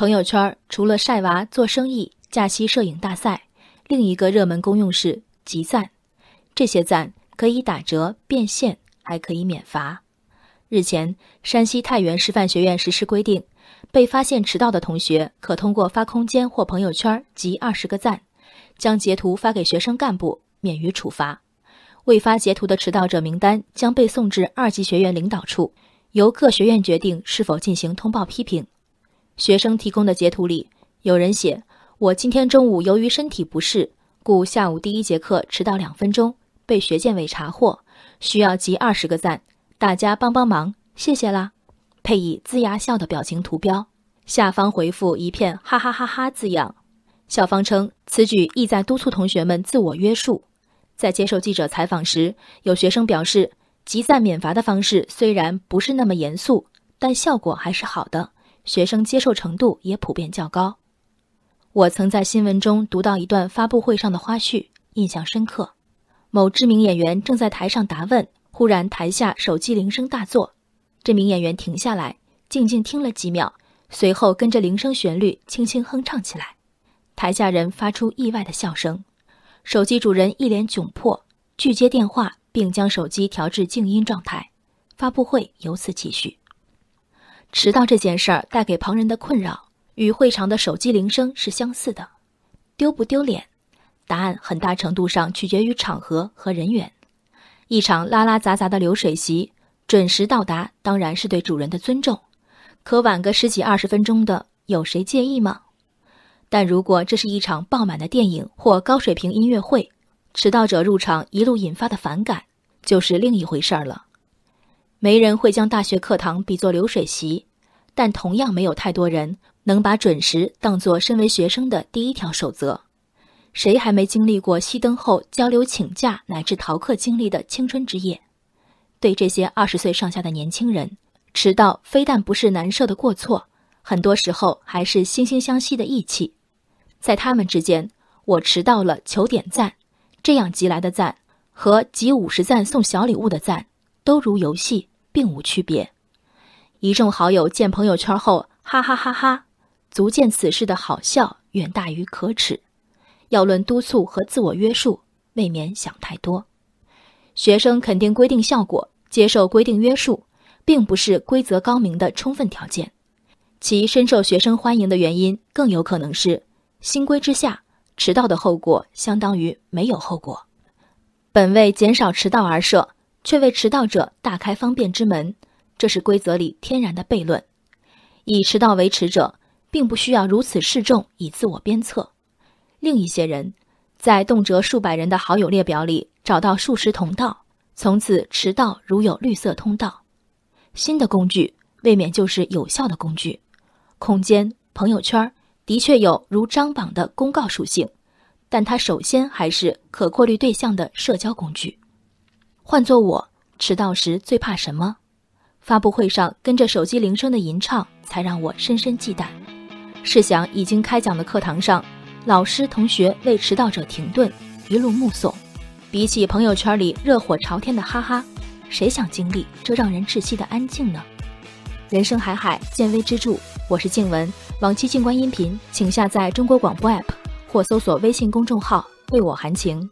朋友圈除了晒娃、做生意、假期摄影大赛，另一个热门功用是集赞。这些赞可以打折、变现，还可以免罚。日前，山西太原师范学院实施规定，被发现迟到的同学可通过发空间或朋友圈集二十个赞，将截图发给学生干部，免于处罚。未发截图的迟到者名单将被送至二级学院领导处，由各学院决定是否进行通报批评。学生提供的截图里，有人写：“我今天中午由于身体不适，故下午第一节课迟到两分钟，被学健委查获，需要集二十个赞，大家帮帮忙，谢谢啦。”配以龇牙笑的表情图标，下方回复一片哈哈哈哈字样。校方称，此举意在督促同学们自我约束。在接受记者采访时，有学生表示，集赞免罚的方式虽然不是那么严肃，但效果还是好的。学生接受程度也普遍较高。我曾在新闻中读到一段发布会上的花絮，印象深刻。某知名演员正在台上答问，忽然台下手机铃声大作，这名演员停下来，静静听了几秒，随后跟着铃声旋律轻轻哼唱起来。台下人发出意外的笑声，手机主人一脸窘迫，拒接电话，并将手机调至静音状态。发布会由此继续。迟到这件事儿带给旁人的困扰，与会场的手机铃声是相似的。丢不丢脸？答案很大程度上取决于场合和人员。一场拉拉杂杂的流水席，准时到达当然是对主人的尊重。可晚个十几二十分钟的，有谁介意吗？但如果这是一场爆满的电影或高水平音乐会，迟到者入场一路引发的反感，就是另一回事儿了。没人会将大学课堂比作流水席，但同样没有太多人能把准时当作身为学生的第一条守则。谁还没经历过熄灯后交流请假乃至逃课经历的青春之夜？对这些二十岁上下的年轻人，迟到非但不是难受的过错，很多时候还是惺惺相惜的义气。在他们之间，我迟到了求点赞，这样集来的赞和集五十赞送小礼物的赞，都如游戏。并无区别。一众好友见朋友圈后，哈哈哈哈，足见此事的好笑远大于可耻。要论督促和自我约束，未免想太多。学生肯定规定效果，接受规定约束，并不是规则高明的充分条件。其深受学生欢迎的原因，更有可能是新规之下，迟到的后果相当于没有后果。本为减少迟到而设。却为迟到者大开方便之门，这是规则里天然的悖论。以迟到为耻者，并不需要如此示众以自我鞭策。另一些人，在动辄数百人的好友列表里找到数十同道，从此迟到如有绿色通道。新的工具未免就是有效的工具。空间、朋友圈的确有如张榜的公告属性，但它首先还是可过滤对象的社交工具。换做我迟到时最怕什么？发布会上跟着手机铃声的吟唱，才让我深深忌惮。试想已经开讲的课堂上，老师同学为迟到者停顿，一路目送，比起朋友圈里热火朝天的哈哈，谁想经历这让人窒息的安静呢？人生海海，见微知著。我是静文，往期静观音频，请下载中国广播 APP 或搜索微信公众号“为我含情”。